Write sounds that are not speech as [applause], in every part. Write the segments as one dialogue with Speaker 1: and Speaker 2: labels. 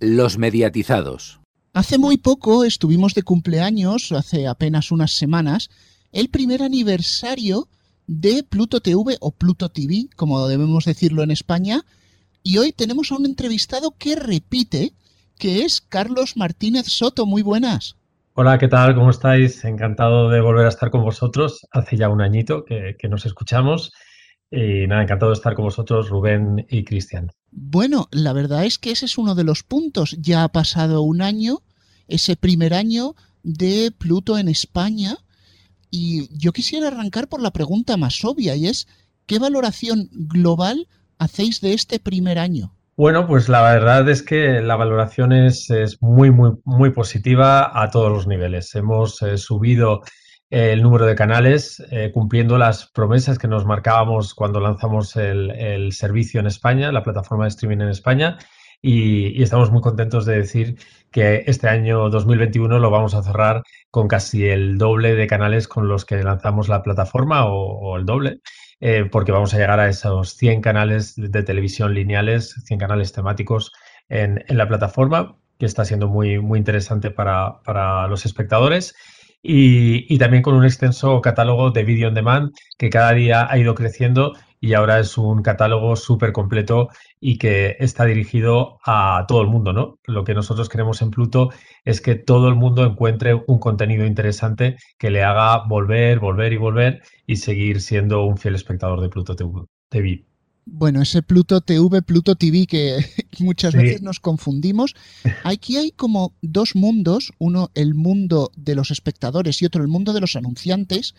Speaker 1: Los mediatizados.
Speaker 2: Hace muy poco estuvimos de cumpleaños, hace apenas unas semanas, el primer aniversario de Pluto TV o Pluto TV, como debemos decirlo en España, y hoy tenemos a un entrevistado que repite, que es Carlos Martínez Soto. Muy buenas.
Speaker 3: Hola, ¿qué tal? ¿Cómo estáis? Encantado de volver a estar con vosotros. Hace ya un añito que, que nos escuchamos. Y nada, encantado de estar con vosotros, Rubén y Cristian.
Speaker 2: Bueno, la verdad es que ese es uno de los puntos. Ya ha pasado un año, ese primer año de Pluto en España. Y yo quisiera arrancar por la pregunta más obvia y es, ¿qué valoración global hacéis de este primer año?
Speaker 3: Bueno, pues la verdad es que la valoración es, es muy, muy, muy positiva a todos los niveles. Hemos eh, subido el número de canales, eh, cumpliendo las promesas que nos marcábamos cuando lanzamos el, servicio en España, la plataforma de streaming en España. Y, estamos muy contentos de decir que este año 2021 lo vamos a cerrar con casi el doble de canales con los que lanzamos la plataforma o, el doble, eh, porque vamos a llegar a esos 100 canales de televisión lineales, 100 canales temáticos en, la plataforma, que está siendo muy, muy interesante para, para los espectadores y, también con un extenso catálogo de video on demand que cada día ha ido creciendo y ahora es un catálogo súper completo y que está dirigido a todo el mundo, ¿no? Lo que nosotros queremos en Pluto es que todo el mundo encuentre un contenido interesante que le haga volver, volver y volver y seguir siendo un fiel espectador de Pluto TV.
Speaker 2: Bueno, ese Pluto TV, Pluto TV que [laughs] muchas veces nos confundimos. Aquí hay como dos mundos, uno el mundo de los espectadores y otro el mundo de los anunciantes,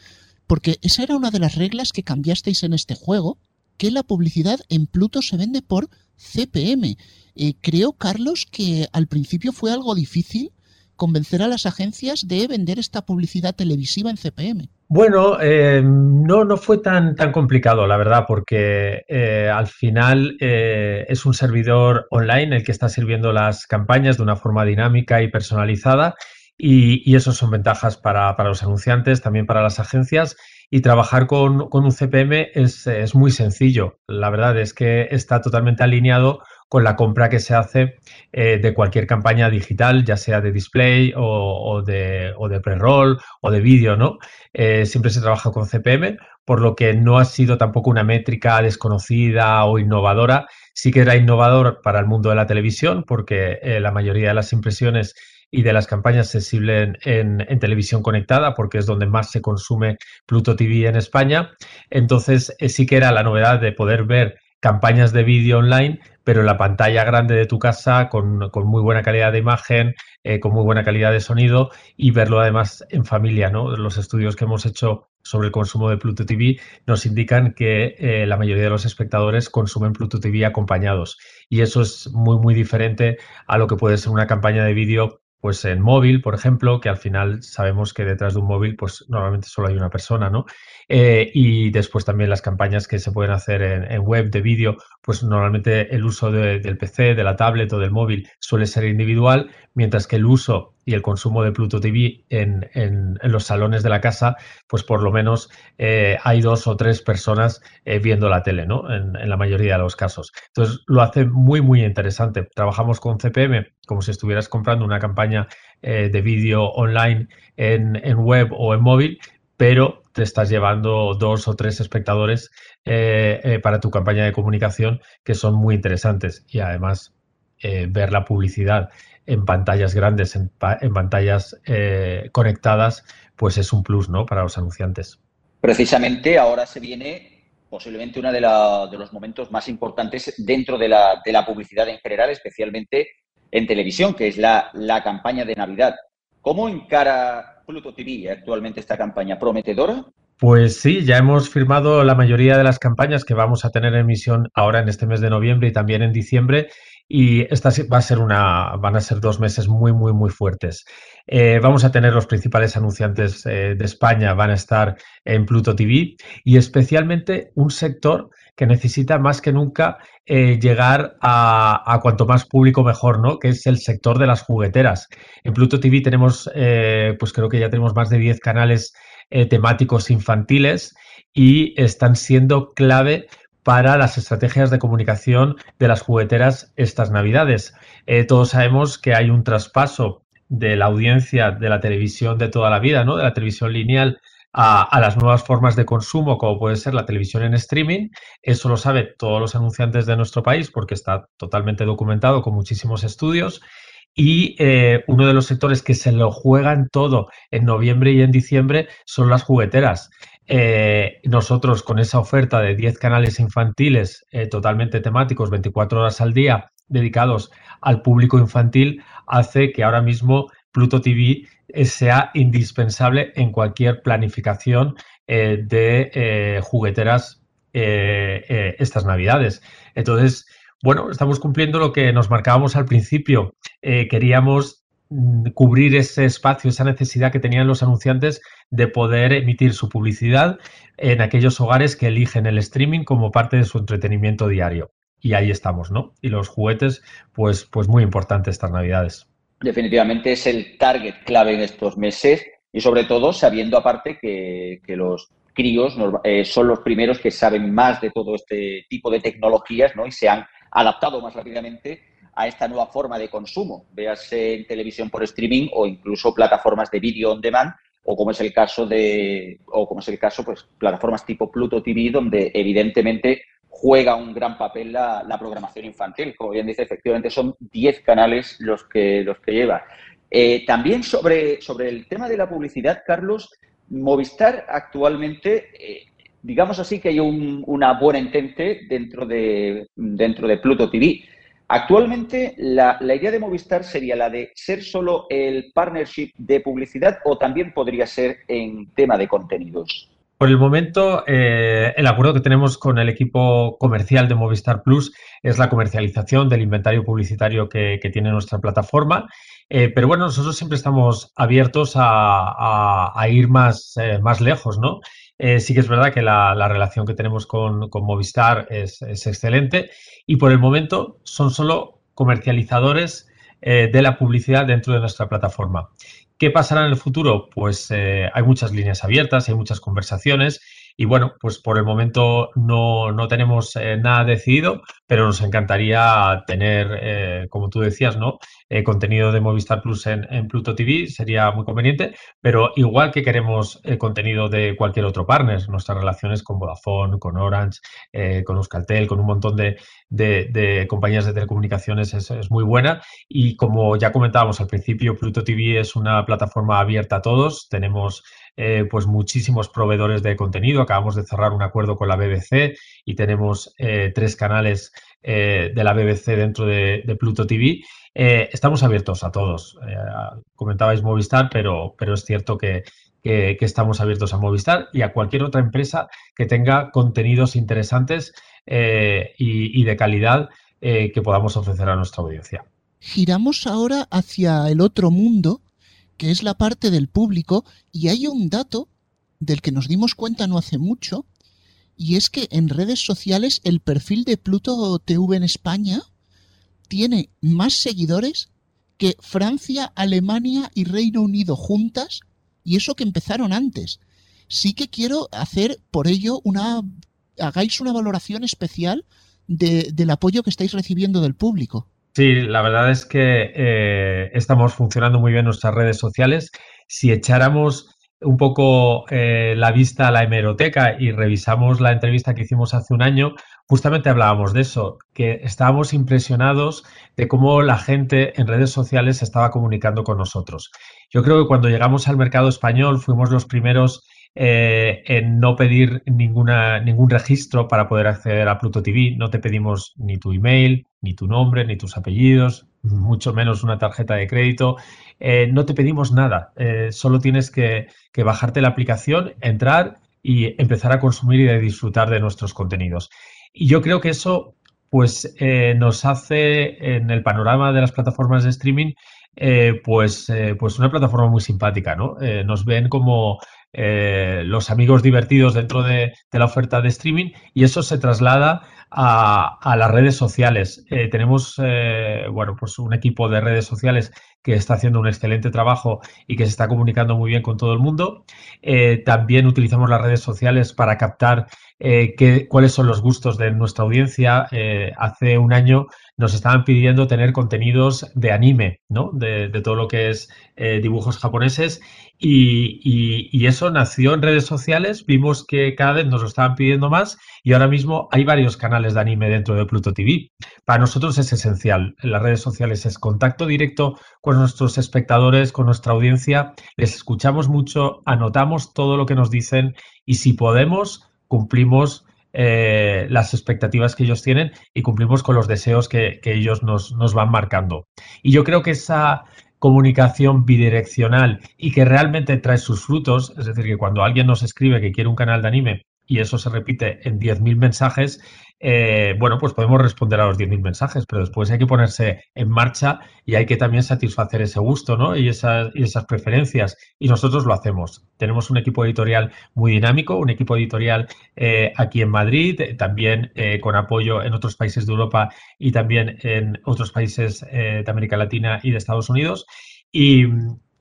Speaker 2: porque esa era una de las reglas que cambiasteis en este juego, que la publicidad en Pluto se vende por CPM. Eh, creo, Carlos, que al principio fue algo difícil convencer a las agencias de vender esta publicidad televisiva en CPM.
Speaker 3: Bueno, eh, no, no fue tan, tan complicado, la verdad, porque eh, al final eh, es un servidor online el que está sirviendo las campañas de una forma dinámica y personalizada y, y eso son ventajas para, los anunciantes, también para las agencias. Y trabajar con, con un CPM es, es muy sencillo. La verdad es que está totalmente alineado con la compra que se hace eh, de cualquier campaña digital, ya sea de display o, de, o de pre-roll o de vídeo, ¿no? Eh, siempre se trabaja con CPM, por lo que no ha sido tampoco una métrica desconocida o innovadora. Sí que era innovador para el mundo de la televisión, porque eh, la mayoría de las impresiones y de las campañas se sirven en, en, televisión conectada, porque es donde más se consume Pluto TV en España. Entonces, sí que era la novedad de poder ver campañas de vídeo online, pero en la pantalla grande de tu casa con, muy buena calidad de imagen, eh, con muy buena calidad de sonido y verlo además en familia. ¿no? Los estudios que hemos hecho sobre el consumo de Pluto TV nos indican que eh, la mayoría de los espectadores consumen Pluto TV acompañados y eso es muy muy diferente a lo que puede ser una campaña de vídeo pues en móvil, por ejemplo, que al final sabemos que detrás de un móvil, pues normalmente solo hay una persona, ¿no? Eh, y después también las campañas que se pueden hacer en, web de vídeo, pues normalmente el uso del PC, de la tablet o del móvil suele ser individual, mientras que el uso y el consumo de Pluto TV en, en, los salones de la casa, pues por lo menos eh, hay dos o tres personas eh, viendo la tele, ¿no? En, en, la mayoría de los casos. Entonces lo hace muy, muy interesante. Trabajamos con CPM como si estuvieras comprando una campaña eh, de vídeo online en, en web o en móvil, pero te estás llevando dos o tres espectadores para tu campaña de comunicación que son muy interesantes y además ver la publicidad en pantallas grandes, en, pantallas eh, conectadas, pues es un plus ¿no? para los anunciantes.
Speaker 4: Precisamente ahora se viene posiblemente uno de, los momentos más importantes dentro de la, publicidad en general, especialmente en televisión, que es la, la campaña de Navidad. ¿Cómo encara Pluto TV actualmente esta campaña? ¿Prometedora?
Speaker 3: Pues sí, ya hemos firmado la mayoría de las campañas que vamos a tener en emisión ahora en este mes de noviembre y también en diciembre y esta va a ser una, van a ser dos meses muy, muy, muy fuertes. Eh, vamos a tener los principales anunciantes eh, de España, van a estar en Pluto TV y especialmente un sector que necesita más que nunca eh, llegar a, cuanto más público mejor, ¿no? Que es el sector de las jugueteras. En Pluto TV tenemos, pues creo que ya tenemos más de 10 canales temáticos infantiles y están siendo clave para las estrategias de comunicación de las jugueteras estas navidades. Eh, todos sabemos que hay un traspaso de la audiencia de la televisión de toda la vida, ¿no? de la televisión lineal a, las nuevas formas de consumo, como puede ser la televisión en streaming. Eso lo saben todos los anunciantes de nuestro país porque está totalmente documentado con muchísimos estudios. Y eh, uno de los sectores que se lo juegan todo en noviembre y en diciembre son las jugueteras. Eh, nosotros con esa oferta de 10 canales infantiles eh, totalmente temáticos, 24 horas al día, dedicados al público infantil, hace que ahora mismo Pluto TV eh, sea indispensable en cualquier planificación de jugueteras estas navidades. Entonces, bueno, estamos cumpliendo lo que nos marcábamos al principio. queríamos cubrir ese espacio, esa necesidad que tenían los anunciantes de poder emitir su publicidad en aquellos hogares que eligen el streaming como parte de su entretenimiento diario. Y ahí estamos, ¿no? Y los juguetes, pues, pues muy importante estas navidades.
Speaker 4: Definitivamente es el target clave en estos meses y sobre todo sabiendo aparte que, los críos eh, son los primeros que saben más de todo este tipo de tecnologías ¿no? y se han adaptado más rápidamente a esta nueva forma de consumo, véase en televisión por streaming o incluso plataformas de vídeo on demand, o como es el caso de, o como es el caso, pues plataformas tipo Pluto TV, donde evidentemente juega un gran papel la, programación infantil. Como bien dice, efectivamente son 10 canales los que, los que lleva. Eh, también sobre, sobre el tema de la publicidad, Carlos, Movistar actualmente, eh, digamos así que hay un, una buena entente dentro de, dentro de Pluto TV. Actualmente, la, idea de Movistar sería la de ser solo el partnership de publicidad o también podría ser en tema de contenidos.
Speaker 3: Por el momento, eh, el acuerdo que tenemos con el equipo comercial de Movistar Plus es la comercialización del inventario publicitario que, tiene nuestra plataforma. Eh, pero bueno, nosotros siempre estamos abiertos a, ir más, eh, más lejos, ¿no? Eh, sí que es verdad que la, relación que tenemos con, Movistar es, excelente y por el momento son solo comercializadores eh, de la publicidad dentro de nuestra plataforma. ¿Qué pasará en el futuro? Pues eh, hay muchas líneas abiertas, hay muchas conversaciones y bueno, pues por el momento no, no tenemos eh, nada decidido, pero nos encantaría tener, eh, como tú decías, ¿no? Eh, contenido de Movistar Plus en, en, Pluto TV sería muy conveniente, pero igual que queremos contenido de cualquier otro partner, nuestras relaciones con Vodafone, con Orange, con Euskaltel, con un montón de, de, compañías de telecomunicaciones es, es, muy buena. Y como ya comentábamos al principio, Pluto TV es una plataforma abierta a todos. Tenemos eh, pues muchísimos proveedores de contenido. Acabamos de cerrar un acuerdo con la BBC y tenemos eh, tres canales eh, de la BBC dentro de, Pluto TV. estamos abiertos a todos. comentabais Movistar, pero, pero es cierto que, estamos abiertos a Movistar y a cualquier otra empresa que tenga contenidos interesantes y, y, de calidad que podamos ofrecer a nuestra audiencia.
Speaker 2: Giramos ahora hacia el otro mundo que es la parte del público, y hay un dato del que nos dimos cuenta no hace mucho, y es que en redes sociales el perfil de Pluto TV en España tiene más seguidores que Francia, Alemania y Reino Unido juntas, y eso que empezaron antes. Sí que quiero hacer por ello una... hagáis una valoración especial del apoyo que estáis recibiendo del público.
Speaker 3: Sí, la verdad es que eh, estamos funcionando muy bien nuestras redes sociales. Si echáramos un poco eh, la vista a la hemeroteca y revisamos la entrevista que hicimos hace un año, justamente hablábamos de eso, que estábamos impresionados de cómo la gente en redes sociales estaba comunicando con nosotros. Yo creo que cuando llegamos al mercado español fuimos los primeros eh, en no pedir ningún registro para poder acceder a Pluto TV. No te pedimos ni tu email, ni tu nombre, ni tus apellidos, mucho menos una tarjeta de crédito. Eh, no te pedimos nada. Eh, solo tienes que, bajarte la aplicación, entrar y empezar a consumir y a disfrutar de nuestros contenidos. Y yo creo que eso pues nos hace en el panorama de las plataformas de streaming pues, pues una plataforma muy simpática, ¿no? nos ven como los amigos divertidos dentro de, la oferta de streaming y eso se traslada a, las redes sociales. tenemos, bueno, pues un equipo de redes sociales que está haciendo un excelente trabajo y que se está comunicando muy bien con todo el mundo. también utilizamos las redes sociales para captar qué, cuáles son los gustos de nuestra audiencia. hace un año nos estaban pidiendo tener contenidos de anime, ¿no? De, todo lo que es eh, dibujos japoneses. Y, eso nació en redes sociales. Vimos que cada vez nos lo estaban pidiendo más y ahora mismo hay varios canales de anime dentro de Pluto TV. Para nosotros es esencial. En las redes sociales es contacto directo con nuestros espectadores, con nuestra audiencia. Les escuchamos mucho, anotamos todo lo que nos dicen y si podemos, cumplimos eh, las expectativas que ellos tienen y cumplimos con los deseos que, ellos nos, nos, van marcando. Y yo creo que esa comunicación bidireccional y que realmente trae sus frutos, es decir, que cuando alguien nos escribe que quiere un canal de anime y eso se repite en 10.000 mensajes, eh, bueno, pues podemos responder a los 10.000 mensajes, pero después hay que ponerse en marcha y hay que también satisfacer ese gusto ¿no? y, esas, y esas preferencias. Y nosotros lo hacemos. Tenemos un equipo editorial muy dinámico, un equipo editorial eh, aquí en Madrid, eh, también con apoyo en otros países de Europa y también en otros países de América Latina y de Estados Unidos. y,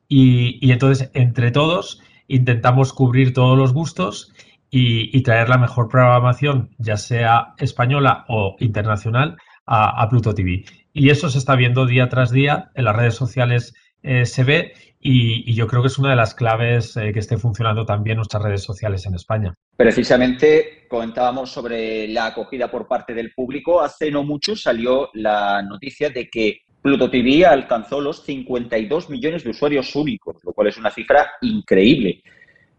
Speaker 3: y entonces, entre todos, intentamos cubrir todos los gustos y, traer la mejor programación, ya sea española o internacional, a, Pluto TV. Y eso se está viendo día tras día, en las redes sociales eh, se ve y, yo creo que es una de las claves eh, que esté funcionando también nuestras redes sociales en España.
Speaker 4: Precisamente comentábamos sobre la acogida por parte del público. Hace no mucho salió la noticia de que Pluto TV alcanzó los 52 millones de usuarios únicos, lo cual es una cifra increíble.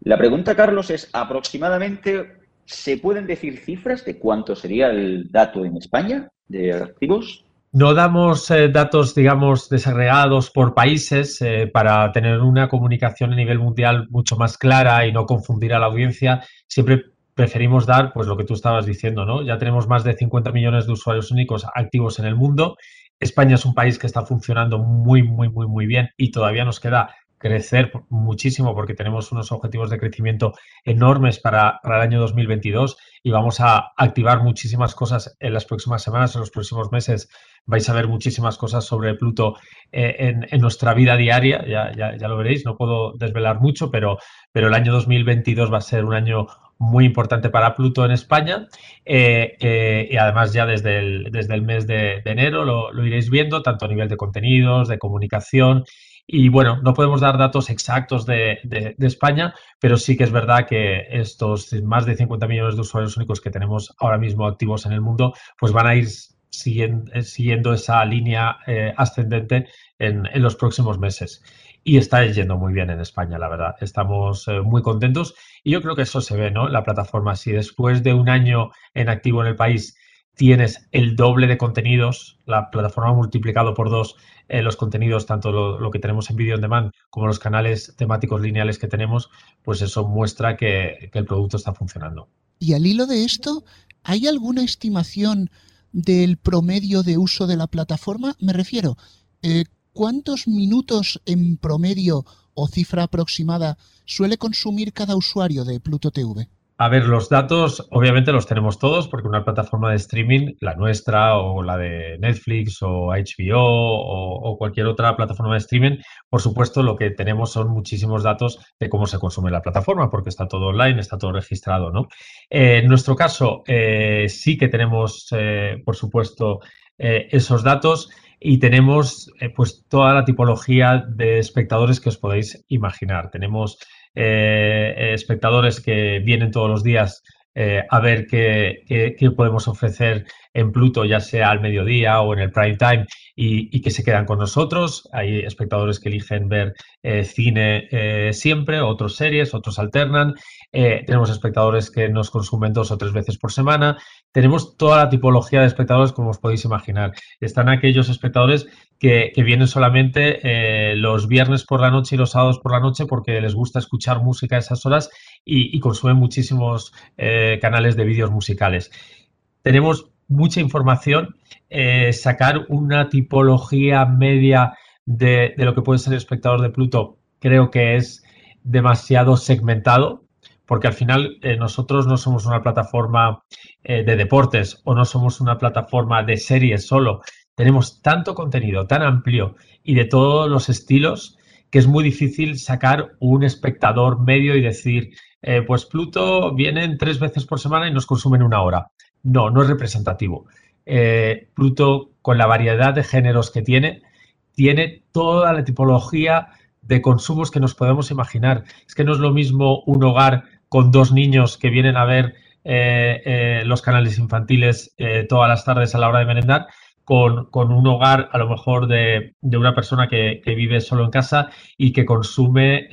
Speaker 4: La pregunta, Carlos, es aproximadamente, ¿se pueden decir cifras de cuánto sería el dato en España de activos?
Speaker 3: No damos eh, datos, digamos, desagregados por países eh, para tener una comunicación a nivel mundial mucho más clara y no confundir a la audiencia. Siempre preferimos dar, pues lo que tú estabas diciendo, ¿no? Ya tenemos más de 50 millones de usuarios únicos activos en el mundo. España es un país que está funcionando muy, muy, muy, muy bien y todavía nos queda crecer muchísimo porque tenemos unos objetivos de crecimiento enormes para, el año 2022 y vamos a activar muchísimas cosas en las próximas semanas, en los próximos meses. Vais a ver muchísimas cosas sobre Pluto eh, en, nuestra vida diaria, ya, ya, lo veréis, no puedo desvelar mucho, pero, pero el año 2022 va a ser un año muy importante para Pluto en España eh, eh, y además ya desde el, desde el mes de, enero lo, lo, iréis viendo, tanto a nivel de contenidos, de comunicación y bueno, no podemos dar datos exactos de, España, pero sí que es verdad que estos más de 50 millones de usuarios únicos que tenemos ahora mismo activos en el mundo, pues van a ir siguiendo, eh, siguiendo esa línea eh, ascendente en, los próximos meses. Y está yendo muy bien en España, la verdad. Estamos eh, muy contentos y yo creo que eso se ve, ¿no? La plataforma, si después de un año en activo en el país tienes el doble de contenidos, la plataforma multiplicado por dos eh, los contenidos, tanto lo, que tenemos en Video on Demand como los canales temáticos lineales que tenemos, pues eso muestra que, el producto está funcionando.
Speaker 2: Y al hilo de esto, ¿hay alguna estimación del promedio de uso de la plataforma? Me refiero, eh, ¿cuántos minutos en promedio o cifra aproximada suele consumir cada usuario de Pluto TV?
Speaker 3: A ver, los datos obviamente los tenemos todos porque una plataforma de streaming, la nuestra o la de Netflix o HBO o, cualquier otra plataforma de streaming, por supuesto lo que tenemos son muchísimos datos de cómo se consume la plataforma porque está todo online, está todo registrado, ¿no? Eh, en nuestro caso eh, sí que tenemos, eh, por supuesto, esos datos y tenemos pues toda la tipología de espectadores que os podéis imaginar. Tenemos espectadores que vienen todos los días eh, a ver qué, podemos ofrecer en Pluto, ya sea al mediodía o en el prime time, y, que se quedan con nosotros. Hay espectadores que eligen ver eh, cine siempre, otras series, otros alternan. tenemos espectadores que nos consumen dos o tres veces por semana. Tenemos toda la tipología de espectadores, como os podéis imaginar. Están aquellos espectadores que, vienen solamente eh, los viernes por la noche y los sábados por la noche porque les gusta escuchar música a esas horas y, consumen muchísimos eh, canales de vídeos musicales. Tenemos mucha información, eh, sacar una tipología media de, lo que puede ser el espectador de Pluto creo que es demasiado segmentado, porque al final eh, nosotros no somos una plataforma de deportes o no somos una plataforma de series solo. Tenemos tanto contenido tan amplio y de todos los estilos que es muy difícil sacar un espectador medio y decir, eh, pues Pluto vienen tres veces por semana y nos consumen una hora. No, no es representativo. Pluto, con la variedad de géneros que tiene, tiene toda la tipología de consumos que nos podemos imaginar. Es que no es lo mismo un hogar con dos niños que vienen a ver eh, eh, los canales infantiles eh, todas las tardes a la hora de merendar, con, un hogar a lo mejor de, una persona que, vive solo en casa y que consume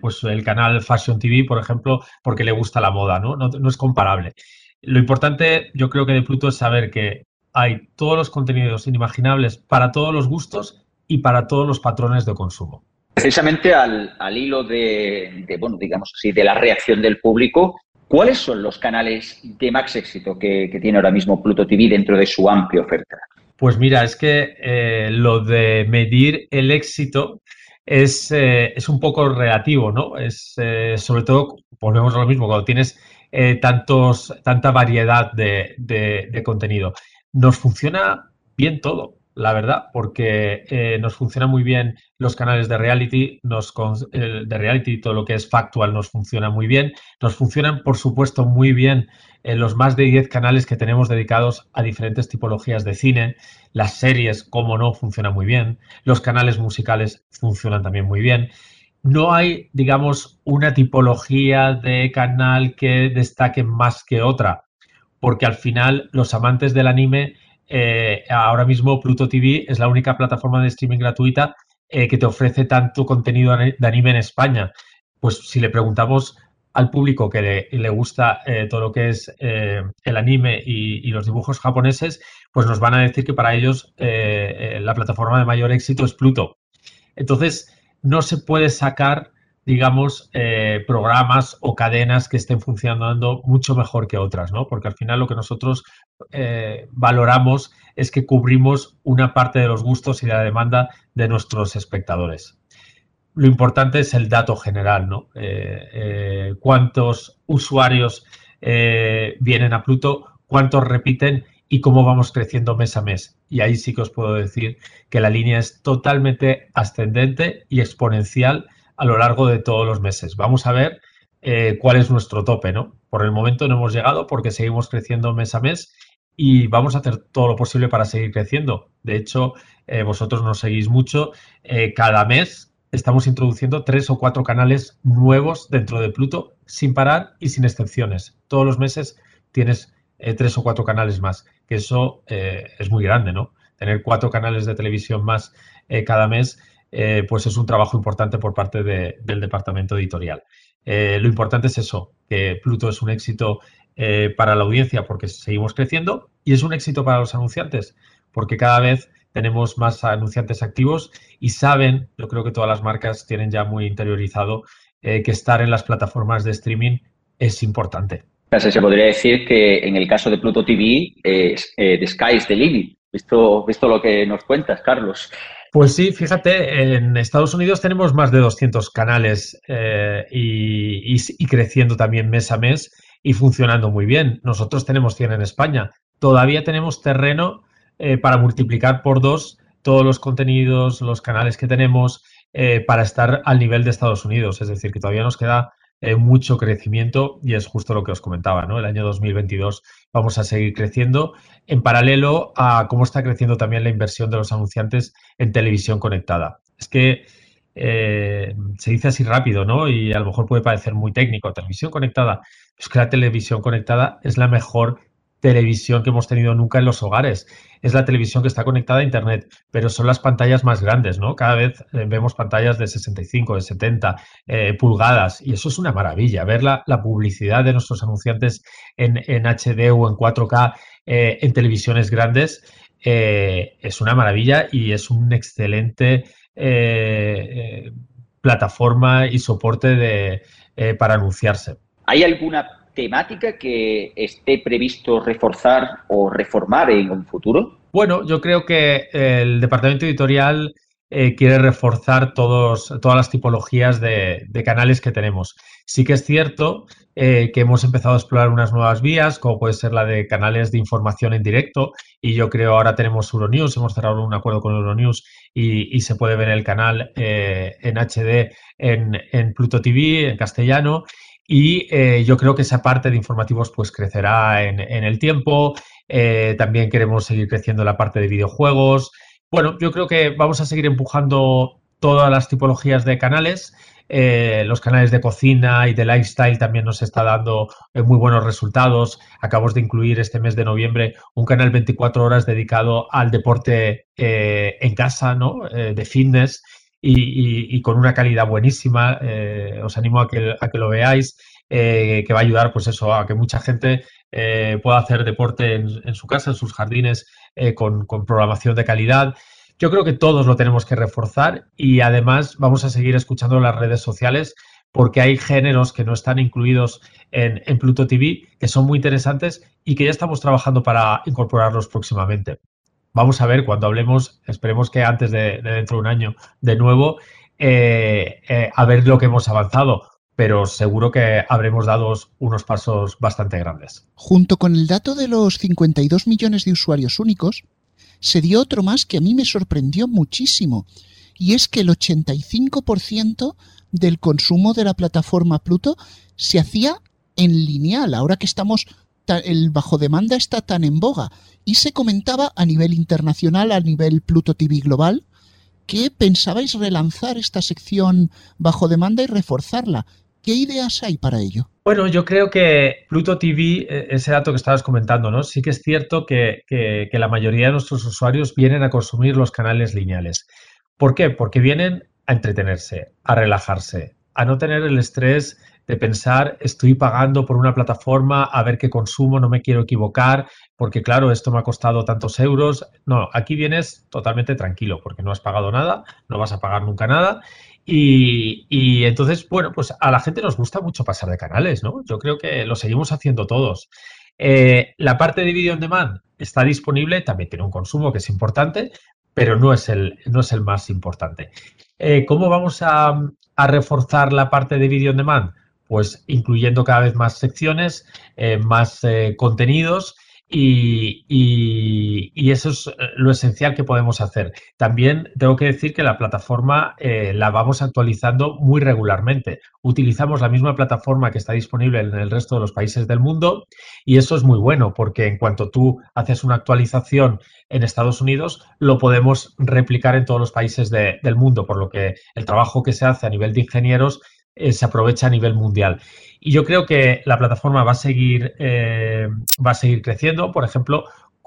Speaker 3: pues el canal Fashion TV, por ejemplo, porque le gusta la moda, ¿no? ¿no? es comparable. Lo importante, yo creo que de Pluto es saber que hay todos los contenidos inimaginables para todos los gustos y para todos los patrones de consumo.
Speaker 4: Precisamente al, hilo de, bueno, digamos de la reacción del público, ¿cuáles son los canales de más éxito que, tiene ahora mismo Pluto TV dentro de su amplia oferta?
Speaker 3: Pues mira, es que eh, lo de medir el éxito es, eh, es un poco relativo, ¿no? Es eh, sobre todo, volvemos a lo mismo, cuando tienes tantos, tanta variedad de, de contenido. Nos funciona bien todo la verdad, porque eh, nos funciona muy bien los canales de reality, nos, de reality, todo lo que es factual nos funciona muy bien. Nos funcionan, por supuesto, muy bien eh, los más de 10 canales que tenemos dedicados a diferentes tipologías de cine. Las series, como no, funcionan muy bien. Los canales musicales funcionan también muy bien. No hay, digamos, una tipología de canal que destaque más que otra, porque al final los amantes del anime eh, ahora mismo Pluto TV es la única plataforma de streaming gratuita eh, que te ofrece tanto contenido de anime en España. Pues si le preguntamos al público que le, gusta eh, todo lo que es el anime y, los dibujos japoneses, pues nos van a decir que para ellos la plataforma de mayor éxito es Pluto. Entonces, no se puede sacar digamos, eh, programas o cadenas que estén funcionando mucho mejor que otras, ¿no? Porque al final lo que nosotros eh, valoramos es que cubrimos una parte de los gustos y la demanda de nuestros espectadores. Lo importante es el dato general, ¿no? Eh, cuántos usuarios vienen a Pluto, cuántos repiten y cómo vamos creciendo mes a mes. Y ahí sí que os puedo decir que la línea es totalmente ascendente y exponencial a lo largo de todos los meses. Vamos a ver eh, cuál es nuestro tope, ¿no? Por el momento no hemos llegado porque seguimos creciendo mes a mes y vamos a hacer todo lo posible para seguir creciendo. De hecho, eh, vosotros nos seguís mucho. Eh, cada mes estamos introduciendo tres o cuatro canales nuevos dentro de Pluto sin parar y sin excepciones. Todos los meses tienes tres o cuatro canales más, que eso es muy grande, ¿no? Tener cuatro canales de televisión más cada mes eh, pues es un trabajo importante por parte del departamento editorial. Eh, lo importante es eso, que Pluto es un éxito eh, para la audiencia porque seguimos creciendo y es un éxito para los anunciantes porque cada vez tenemos más anunciantes activos y saben, yo creo que todas las marcas tienen ya muy interiorizado que estar en las plataformas de streaming es importante.
Speaker 4: Se podría decir que en el caso de Pluto TV, The Sky is the limit, visto, visto lo que nos cuentas, Carlos.
Speaker 3: Pues sí, fíjate, en Estados Unidos tenemos más de 200 canales eh, y, creciendo también mes a mes y funcionando muy bien. Nosotros tenemos 100 en España. Todavía tenemos terreno eh, para multiplicar por dos todos los contenidos, los canales que tenemos eh, para estar al nivel de Estados Unidos. Es decir, que todavía nos queda eh, mucho crecimiento y es justo lo que os comentaba, ¿no? El año 2022 vamos a seguir creciendo en paralelo a cómo está creciendo también la inversión de los anunciantes en televisión conectada. Es que eh, se dice así rápido, ¿no? Y a lo mejor puede parecer muy técnico. Televisión conectada. Es que la televisión conectada es la mejor televisión que hemos tenido nunca en los hogares. Es la televisión que está conectada a Internet, pero son las pantallas más grandes, ¿no? Cada vez eh, vemos pantallas de 65, de 70 eh, pulgadas y eso es una maravilla. Ver la, publicidad de nuestros anunciantes en, HD o en 4K eh, en televisiones grandes es una maravilla y es un excelente plataforma y soporte de, para anunciarse.
Speaker 4: ¿Hay alguna temática que esté previsto reforzar o reformar en un futuro?
Speaker 3: Bueno, yo creo que el departamento editorial eh, quiere reforzar todos, todas las tipologías de, canales que tenemos. Sí que es cierto eh, que hemos empezado a explorar unas nuevas vías, como puede ser la de canales de información en directo, y yo creo ahora tenemos Euronews, hemos cerrado un acuerdo con Euronews y, y se puede ver el canal en HD en Pluto TV, en castellano, y eh, yo creo que esa parte de informativos pues crecerá en, el tiempo. Eh, también queremos seguir creciendo la parte de videojuegos. Bueno, yo creo que vamos a seguir empujando todas las tipologías de canales. Eh, los canales de cocina y de lifestyle también nos está dando muy buenos resultados. Acabamos de incluir este mes de noviembre un canal 24 horas dedicado al deporte en casa, ¿no? de fitness y, con una calidad buenísima. Eh, os animo a que, a que lo veáis, eh, que va a ayudar, pues eso, a que mucha gente eh, pueda hacer deporte en, su casa, en sus jardines, con, programación de calidad. Yo creo que todos lo tenemos que reforzar y además vamos a seguir escuchando las redes sociales porque hay géneros que no están incluidos en, en, Pluto TV que son muy interesantes y que ya estamos trabajando para incorporarlos próximamente vamos a ver cuando hablemos, esperemos que antes de, dentro de un año de nuevo, eh, eh, a ver lo que hemos avanzado. Pero seguro que habremos dado unos pasos bastante grandes.
Speaker 2: Junto con el dato de los 52 millones de usuarios únicos, se dio otro más que a mí me sorprendió muchísimo. Y es que el 85% del consumo de la plataforma Pluto se hacía en lineal. Ahora que estamos el bajo demanda está tan en boga y se comentaba a nivel internacional, a nivel Pluto TV global, que pensabais relanzar esta sección bajo demanda y reforzarla. ¿Qué ideas hay para ello?
Speaker 3: Bueno, yo creo que Pluto TV, e, ese dato que estabas comentando, ¿no? Sí que es cierto que, que la mayoría de nuestros usuarios vienen a consumir los canales lineales. ¿Por qué? Porque vienen a entretenerse, a relajarse, a no tener el estrés de pensar, estoy pagando por una plataforma, a ver qué consumo, no me quiero equivocar, porque claro, esto me ha costado tantos euros. No, aquí vienes totalmente tranquilo, porque no has pagado nada, no vas a pagar nunca nada. Y, entonces, bueno, pues a la gente nos gusta mucho pasar de canales, ¿no? Yo creo que lo seguimos haciendo todos. Eh, la parte de video on demand está disponible, también tiene un consumo que es importante, pero no es el, no es el más importante. Eh, ¿Cómo vamos a, reforzar la parte de video on demand? pues incluyendo cada vez más secciones, eh, más eh, contenidos y, eso es eh, lo esencial que podemos hacer. También tengo que decir que la plataforma la vamos actualizando muy regularmente. Utilizamos la misma plataforma que está disponible en el resto de los países del mundo y eso es muy bueno porque en cuanto tú haces una actualización en Estados Unidos, lo podemos replicar en todos los países del mundo, por lo que el trabajo que se hace a nivel de ingenieros eh, se aprovecha a nivel mundial. Y yo creo que la plataforma va a seguir, eh, va a seguir creciendo. Por ejemplo,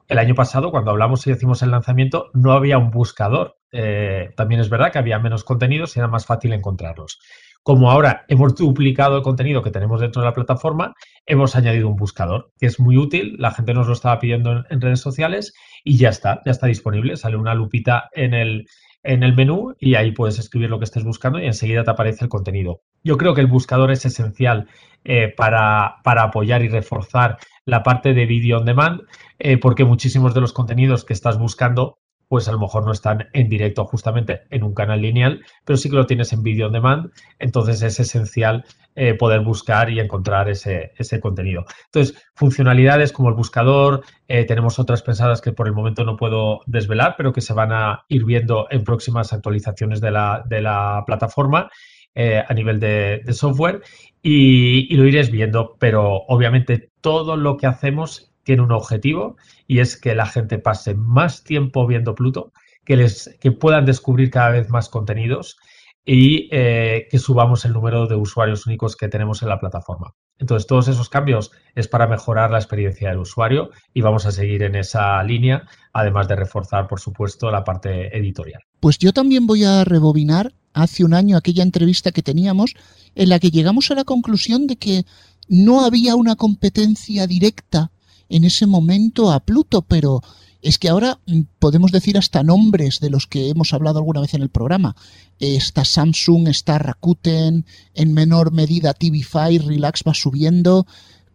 Speaker 3: el año pasado, cuando hablamos y hicimos el lanzamiento, no había un buscador. Eh, también es verdad que había menos contenidos y era más fácil encontrarlos. Como ahora hemos duplicado el contenido que tenemos dentro de la plataforma, hemos añadido un buscador que es muy útil. La gente nos lo estaba pidiendo en redes sociales y ya está, ya está disponible. Sale una lupita en el, en el menú y ahí puedes escribir lo que estés buscando y enseguida te aparece el contenido. Yo creo que el buscador es esencial eh, para, apoyar y reforzar la parte de video on demand, eh, porque muchísimos de los contenidos que estás buscando pues a lo mejor no están en directo justamente en un canal lineal, pero sí que lo tienes en video on demand, entonces es esencial eh, poder buscar y encontrar ese, contenido. Entonces, funcionalidades como el buscador, eh, tenemos otras pensadas que por el momento no puedo desvelar, pero que se van a ir viendo en próximas actualizaciones de la, plataforma. Eh, a nivel de, software y, y, lo iréis viendo, pero obviamente todo lo que hacemos tiene un objetivo y es que la gente pase más tiempo viendo Pluto, que, les, que puedan descubrir cada vez más contenidos y eh, que subamos el número de usuarios únicos que tenemos en la plataforma. Entonces, todos esos cambios es para mejorar la experiencia del usuario y vamos a seguir en esa línea, además de reforzar, por supuesto, la parte editorial.
Speaker 2: Pues yo también voy a rebobinar hace un año aquella entrevista que teníamos en la que llegamos a la conclusión de que no había una competencia directa en ese momento a Pluto, pero es que ahora mm, podemos decir hasta nombres de los que hemos hablado alguna vez en el programa. Está Samsung, está Rakuten, en menor medida TV5, Relax va subiendo.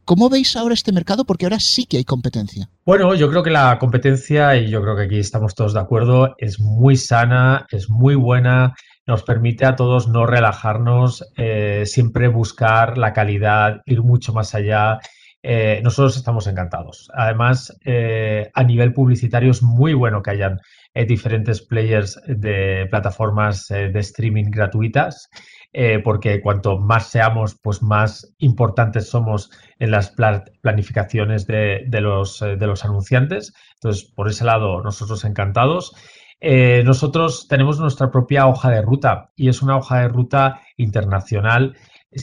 Speaker 2: ¿Cómo veis ahora este mercado? Porque ahora sí que hay competencia.
Speaker 3: Bueno, yo creo que la competencia, y yo creo que aquí estamos todos de acuerdo, es muy sana, es muy buena, nos permite a todos no relajarnos, eh, siempre buscar la calidad, ir mucho más allá. Eh, nosotros estamos encantados. Además, eh, a nivel publicitario es muy bueno que hayan diferentes players de plataformas de streaming gratuitas eh, porque cuanto más seamos, pues más importantes somos en las planificaciones de, los, eh, anunciantes. Entonces, por ese lado, nosotros encantados. Eh, nosotros tenemos nuestra propia hoja de ruta y es una hoja de ruta internacional.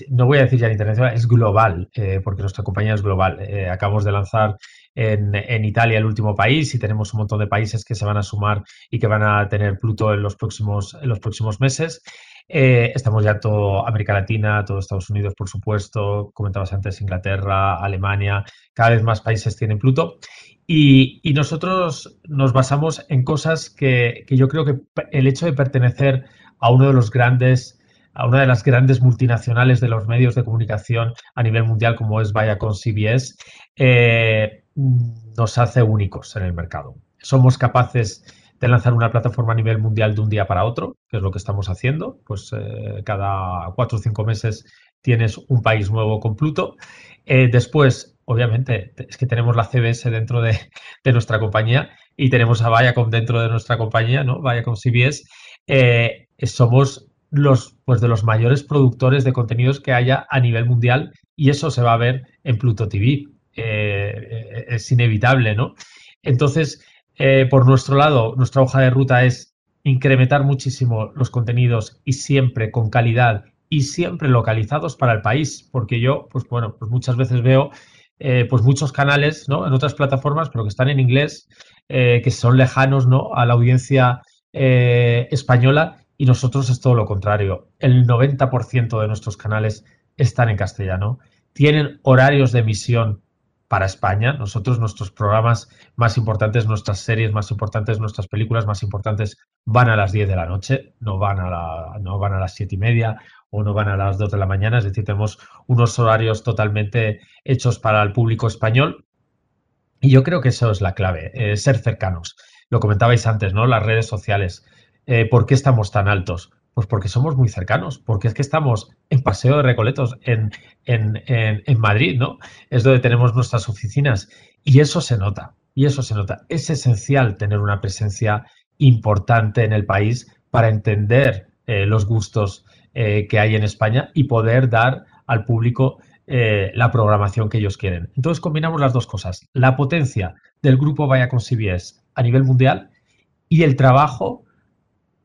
Speaker 3: No voy a decir ya internacional, es global, porque nuestra compañía es global. acabamos de lanzar en, en, Italia el último país y tenemos un montón de países que se van a sumar y que van a tener Pluto en los próximos, en los próximos meses. Eh, estamos ya todo América Latina, todo Estados Unidos, por supuesto, comentabas antes Inglaterra, Alemania, cada vez más países tienen Pluto. Y, nosotros nos basamos en cosas que, yo creo que el hecho de pertenecer a uno de los grandes, a una de las grandes multinacionales de los medios de comunicación a nivel mundial como es Viacom CBS, eh, nos hace únicos en el mercado. Somos capaces de lanzar una plataforma a nivel mundial de un día para otro, que es lo que estamos haciendo. Pues eh, cada cuatro o cinco meses tienes un país nuevo con Pluto. Eh, después, obviamente, es que tenemos la CBS dentro de, nuestra compañía y tenemos a Viacom dentro de nuestra compañía, ¿no? Viacom CBS. Somos los, pues de los mayores productores de contenidos que haya a nivel mundial y eso se va a ver en Pluto TV. es inevitable, ¿no? Entonces, eh, por nuestro lado, nuestra hoja de ruta es incrementar muchísimo los contenidos y siempre con calidad y siempre localizados para el país, porque yo, pues bueno, pues muchas veces veo eh, pues muchos canales, ¿no? En otras plataformas, pero que están en inglés, eh, que son lejanos, ¿no? A la audiencia española y nosotros es todo lo contrario. El 90% de nuestros canales están en castellano, tienen horarios de emisión para España. Nosotros, nuestros programas más importantes, nuestras series más importantes, nuestras películas más importantes van a las 10 de la noche, no van a, no van a las 7 y media o no van a las 2 de la mañana. Es decir, tenemos unos horarios totalmente hechos para el público español. Y yo creo que eso es la clave, eh, ser cercanos. Lo comentabais antes, ¿no? Las redes sociales. Eh, ¿Por qué estamos tan altos? Pues porque somos muy cercanos, porque es que estamos en Paseo de Recoletos, en, en, Madrid, ¿no? Es donde tenemos nuestras oficinas y eso se nota, y eso se nota. Es esencial tener una presencia importante en el país para entender eh, los gustos eh, que hay en España y poder dar al público la programación que ellos quieren. Entonces combinamos las dos cosas, la potencia del grupo Vaya con CBS a nivel mundial y el trabajo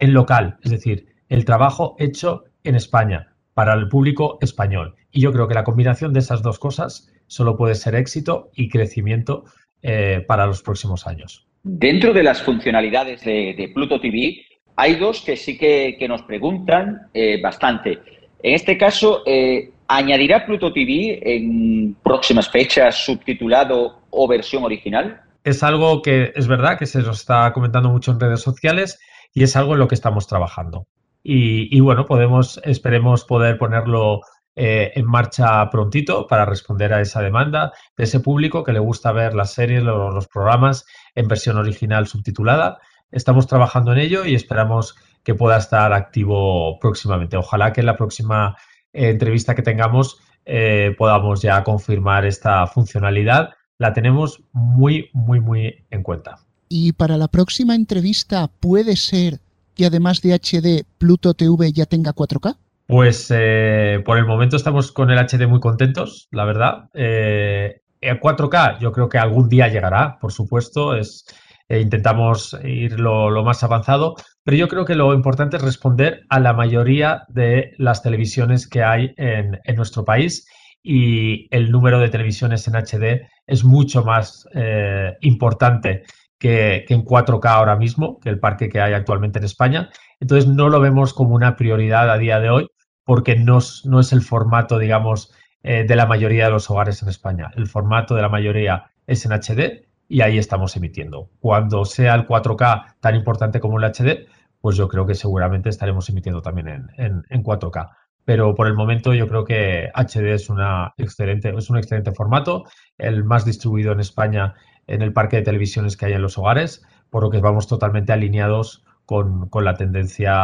Speaker 3: en local, es decir, el trabajo hecho en España para el público español. Y yo creo que la combinación de esas dos cosas solo puede ser éxito y crecimiento eh, para los próximos años.
Speaker 4: Dentro de las funcionalidades de, Pluto TV, hay dos que sí que, nos preguntan eh, bastante. En este caso, eh, ¿añadirá Pluto TV en próximas fechas subtitulado o versión original?
Speaker 3: Es algo que es verdad que se nos está comentando mucho en redes sociales y es algo en lo que estamos trabajando. Y, bueno, podemos, esperemos poder ponerlo eh, en marcha prontito para responder a esa demanda de ese público que le gusta ver las series, los, los programas en versión original subtitulada. Estamos trabajando en ello y esperamos que pueda estar activo próximamente. Ojalá que en la próxima eh, entrevista que tengamos eh, podamos ya confirmar esta funcionalidad. La tenemos muy, muy, muy en cuenta.
Speaker 2: Y para la próxima entrevista puede ser que además de HD, Pluto TV ya tenga 4K?
Speaker 3: Pues eh, por el momento estamos con el HD muy contentos, la verdad. Eh, 4K yo creo que algún día llegará, por supuesto. Es, eh, intentamos ir lo, más avanzado, pero yo creo que lo importante es responder a la mayoría de las televisiones que hay en, nuestro país y el número de televisiones en HD es mucho más eh, importante que, en 4K ahora mismo, que el parque que hay actualmente en España. Entonces no lo vemos como una prioridad a día de hoy porque no, no es el formato, digamos, eh, de la mayoría de los hogares en España. El formato de la mayoría es en HD y ahí estamos emitiendo. Cuando sea el 4K tan importante como el HD, pues yo creo que seguramente estaremos emitiendo también en, en 4K. pero por el momento yo creo que HD es, una excelente, es un excelente formato, el más distribuido en España en el parque de televisiones que hay en los hogares, por lo que vamos totalmente alineados con, la tendencia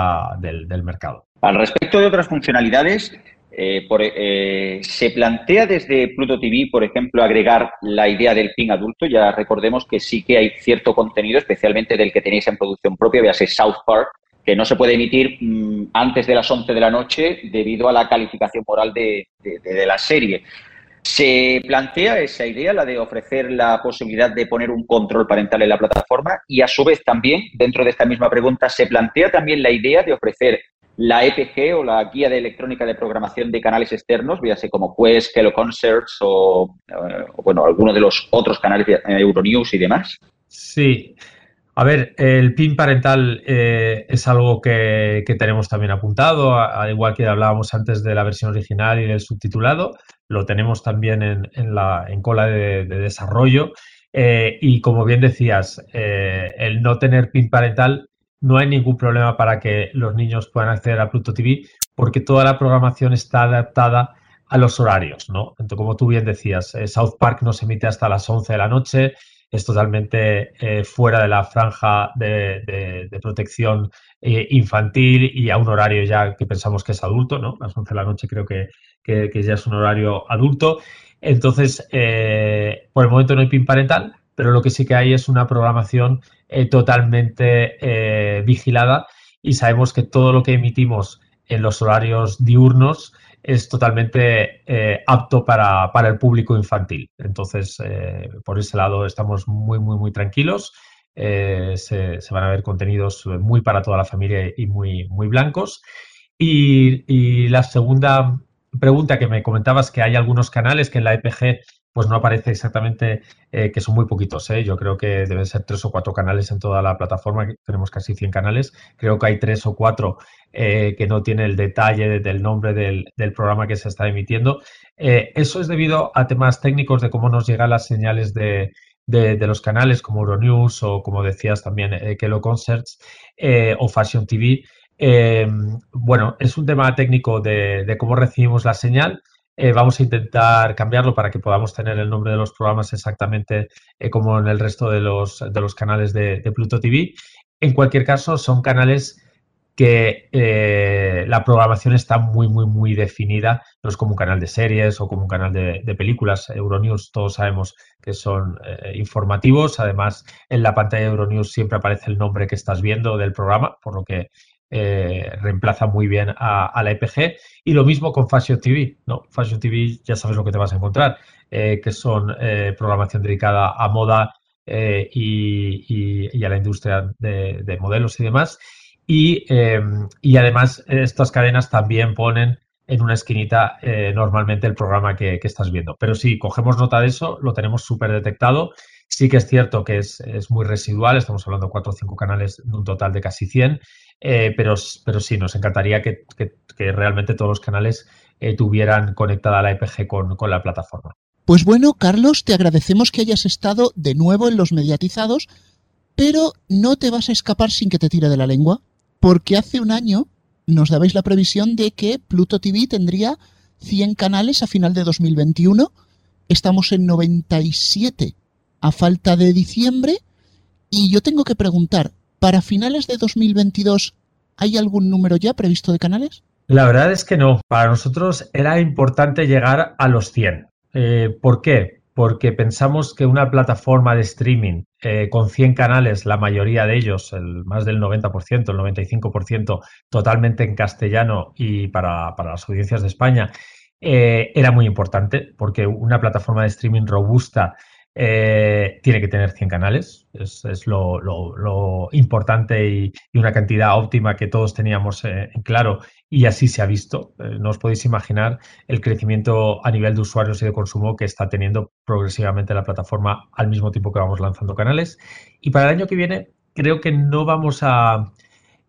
Speaker 3: del, mercado.
Speaker 4: Al respecto de otras funcionalidades, eh, eh, ¿se plantea desde Pluto TV, por ejemplo, agregar la idea del PIN adulto? Ya recordemos que sí que hay cierto contenido, especialmente del que tenéis en producción propia, véase South Park, que no se puede emitir mm, antes de las 11 de la noche debido a la calificación moral de, la serie. Se plantea esa idea, la de ofrecer la posibilidad de poner un control parental en la plataforma y a su vez también, dentro de esta misma pregunta, se plantea también la idea de ofrecer la EPG o la guía de electrónica de programación de canales externos, véase como Quest, Hello Concerts o, eh, o bueno, alguno de los otros canales de Euronews y demás.
Speaker 3: Sí, a ver, el PIN parental eh, es algo que, tenemos también apuntado, al igual que hablábamos antes de la versión original y del subtitulado, lo tenemos también en, la, en cola de, desarrollo. Eh, y como bien decías, eh, el no tener PIN parental no hay ningún problema para que los niños puedan acceder a Pluto TV porque toda la programación está adaptada a los horarios, ¿no? Entonces, como tú bien decías, South Park no se emite hasta las 11 de la noche, es totalmente eh, fuera de la franja de, protección eh, infantil y a un horario ya que pensamos que es adulto, ¿no? Las 11 de la noche creo que, ya es un horario adulto. Entonces, eh, por el momento no hay PIN parental, pero lo que sí que hay es una programación totalmente vigilada y sabemos que todo lo que emitimos en los horarios diurnos es totalmente eh, apto para, el público infantil. Entonces, eh, por ese lado estamos muy, muy, muy tranquilos. Eh, se, van a ver contenidos muy para toda la familia y muy, muy blancos. Y, y, la segunda pregunta que me comentabas, que hay algunos canales que en la EPG pues no aparece exactamente, eh, que son muy poquitos. ¿eh? Yo creo que deben ser tres o cuatro canales en toda la plataforma, tenemos casi 100 canales. Creo que hay tres o cuatro eh, que no tienen el detalle del nombre del, programa que se está emitiendo. eso es debido a temas técnicos de cómo nos llegan las señales de, los canales como Euronews o como decías también Kelo Concerts o Fashion TV. bueno, es un tema técnico de cómo recibimos la señal eh, vamos a intentar cambiarlo para que podamos tener el nombre de los programas exactamente eh, como en el resto de los, de los canales de, Pluto TV. En cualquier caso, son canales que eh, la programación está muy, muy, muy definida. No es como un canal de series o como un canal de, de películas. Euronews, todos sabemos que son informativos. Además, en la pantalla de Euronews siempre aparece el nombre que estás viendo del programa, por lo que eh, reemplaza muy bien a, la EPG. Y lo mismo con Fashion TV. ¿no? Fashion TV ya sabes lo que te vas a encontrar, eh, que son eh, programación dedicada a moda y, a la industria de, modelos y demás. Y, además estas cadenas también ponen en una esquinita normalmente el programa que, estás viendo. Pero si cogemos nota de eso, lo tenemos súper detectado. Sí que es cierto que es, muy residual, estamos hablando de 4 o 5 canales de un total de casi 100 eh, pero, pero sí, nos encantaría que, realmente todos los canales eh, tuvieran conectada la EPG con, con la plataforma.
Speaker 2: Pues bueno, Carlos, te agradecemos que hayas estado de nuevo en los mediatizados, pero no te vas a escapar sin que te tire de la lengua, porque hace un año nos dabais la previsión de que Pluto TV tendría 100 canales a final de 2021. Estamos en 97 a falta de diciembre. Y yo tengo que preguntar, ¿Para finales de 2022 hay algún número ya previsto de canales?
Speaker 3: La verdad es que no. Para nosotros era importante llegar a los 100. Eh, ¿Por qué? Porque pensamos que una plataforma de streaming eh, con 100 canales, la mayoría de ellos, el, más del 90%, el 95%, totalmente en castellano y para, las audiencias de España, eh, era muy importante porque una plataforma de streaming robusta eh, tiene que tener 100 canales, es, lo, importante y, una cantidad óptima que todos teníamos eh, en claro y así se ha visto. Eh, no os podéis imaginar el crecimiento a nivel de usuarios y de consumo que está teniendo progresivamente la plataforma al mismo tiempo que vamos lanzando canales. Y para el año que viene creo que no vamos a...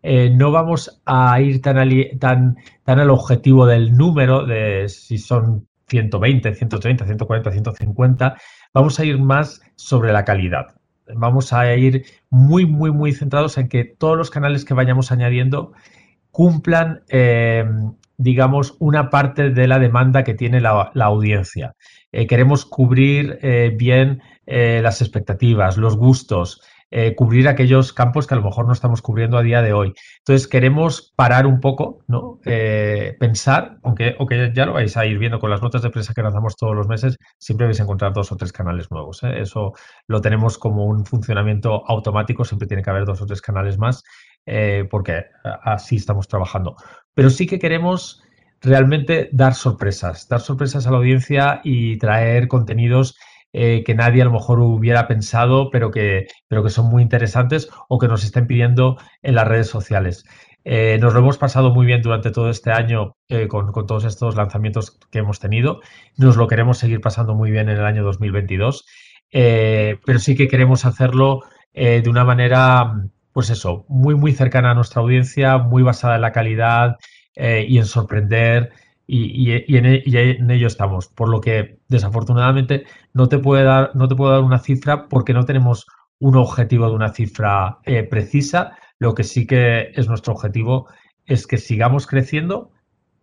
Speaker 3: no vamos a ir tan, al objetivo del número de si son 120, 130, 140, 150, vamos a ir más sobre la calidad. Vamos a ir muy, muy, muy centrados en que todos los canales que vayamos añadiendo cumplan eh, digamos, una parte de la demanda que tiene la, audiencia. Eh, queremos cubrir eh, bien las expectativas, los gustos, eh, cubrir aquellos campos que a lo mejor no estamos cubriendo a día de hoy. Entonces queremos parar un poco, ¿no? Eh, pensar, aunque, ya lo vais a ir viendo con las notas de prensa que lanzamos todos los meses, siempre vais a encontrar dos o tres canales nuevos. ¿eh? Eso lo tenemos como un funcionamiento automático, siempre tiene que haber dos o tres canales más, porque así estamos trabajando. Pero sí que queremos realmente dar sorpresas, dar sorpresas a la audiencia y traer contenidos eh, que nadie a lo mejor hubiera pensado, pero que, pero que son muy interesantes o que nos estén pidiendo en las redes sociales. Eh, nos lo hemos pasado muy bien durante todo este año eh, con, todos estos lanzamientos que hemos tenido. Nos lo queremos seguir pasando muy bien en el año 2022, pero sí que queremos hacerlo de una manera, pues eso, muy, muy cercana a nuestra audiencia, muy basada en la calidad y en sorprender e, y, en, ello estamos. Por lo que, desafortunadamente, no te, puede dar, no te puedo dar una cifra porque no tenemos un objetivo de una cifra eh, precisa. Lo que sí que es nuestro objetivo es que sigamos creciendo,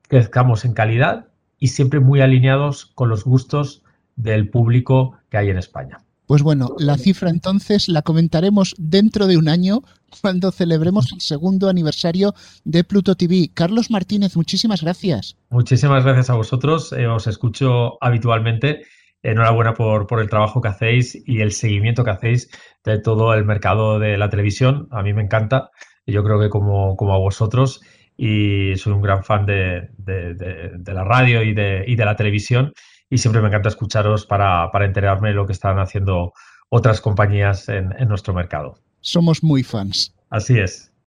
Speaker 3: crezcamos en calidad y siempre muy alineados con los gustos del público que hay en España.
Speaker 2: Pues bueno, la cifra entonces la comentaremos dentro de un año cuando celebremos el segundo aniversario de Pluto TV. Carlos Martínez, muchísimas gracias.
Speaker 3: Muchísimas gracias a vosotros. Eh, os escucho habitualmente. Enhorabuena por, por el trabajo que hacéis y el seguimiento que hacéis de todo el mercado de la televisión. A mí me encanta. Yo creo que como, como a vosotros y soy un gran fan de, la radio y de, y de la televisión y siempre me encanta escucharos para, enterarme de lo que están haciendo otras compañías en, en nuestro mercado.
Speaker 2: Somos muy fans.
Speaker 3: Así es.